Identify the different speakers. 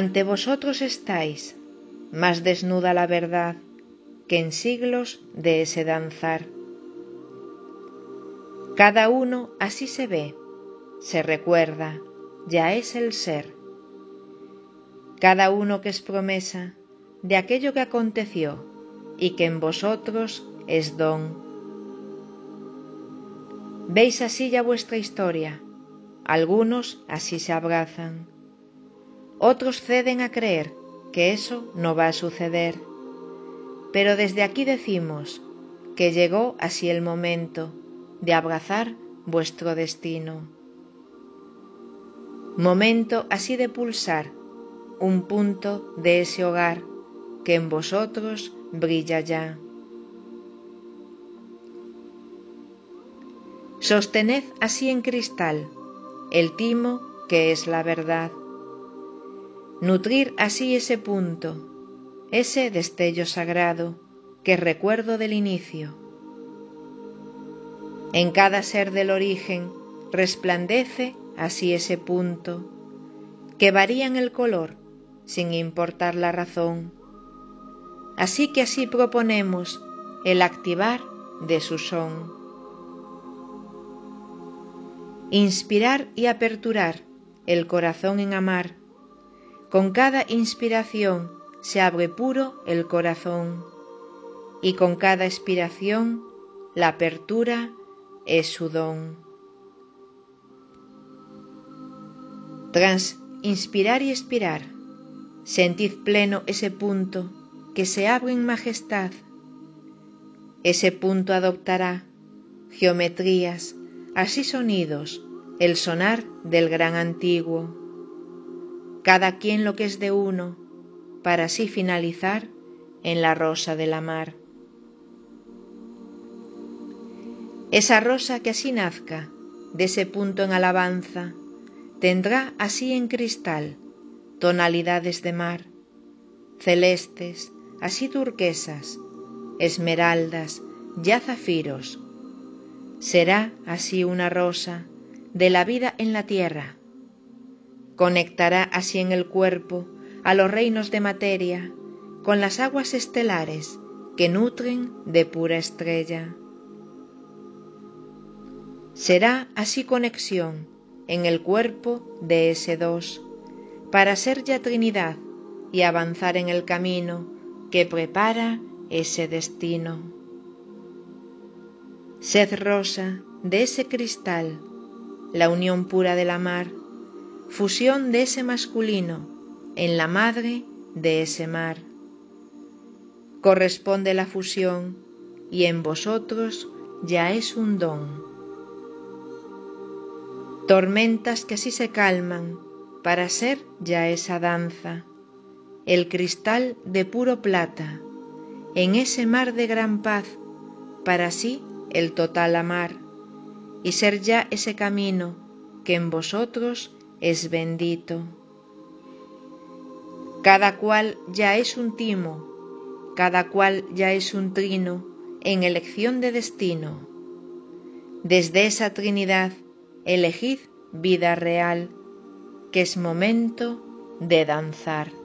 Speaker 1: Ante vosotros estáis, más desnuda la verdad que en siglos de ese danzar. Cada uno así se ve, se recuerda, ya es el ser. Cada uno que es promesa de aquello que aconteció y que en vosotros es don. Veis así ya vuestra historia, algunos así se abrazan, otros ceden a creer que eso no va a suceder, pero desde aquí decimos que llegó así el momento de abrazar vuestro destino. Momento así de pulsar un punto de ese hogar que en vosotros brilla ya. Sostened así en cristal el timo que es la verdad. Nutrir así ese punto, ese destello sagrado que recuerdo del inicio. En cada ser del origen resplandece así ese punto, que varía en el color sin importar la razón. Así que así proponemos el activar de su son. Inspirar y aperturar el corazón en amar. Con cada inspiración se abre puro el corazón y con cada expiración la apertura es su don. Tras inspirar y expirar, sentid pleno ese punto que se abre en majestad. Ese punto adoptará geometrías, así sonidos, el sonar del gran antiguo. Cada quien lo que es de uno, para así finalizar en la rosa de la mar. Esa rosa que así nazca, de ese punto en alabanza, tendrá así en cristal tonalidades de mar, celestes, así turquesas, esmeraldas, ya zafiros. Será así una rosa de la vida en la tierra. Conectará así en el cuerpo a los reinos de materia con las aguas estelares que nutren de pura estrella. Será así conexión en el cuerpo de ese dos, para ser ya Trinidad y avanzar en el camino que prepara ese destino. Sed rosa de ese cristal, la unión pura de la mar, fusión de ese masculino en la madre de ese mar. Corresponde la fusión y en vosotros ya es un don. Tormentas que así se calman para ser ya esa danza el cristal de puro plata, en ese mar de gran paz, para sí el total amar, y ser ya ese camino que en vosotros es bendito. Cada cual ya es un timo, cada cual ya es un trino en elección de destino. Desde esa Trinidad elegid vida real, que es momento de danzar.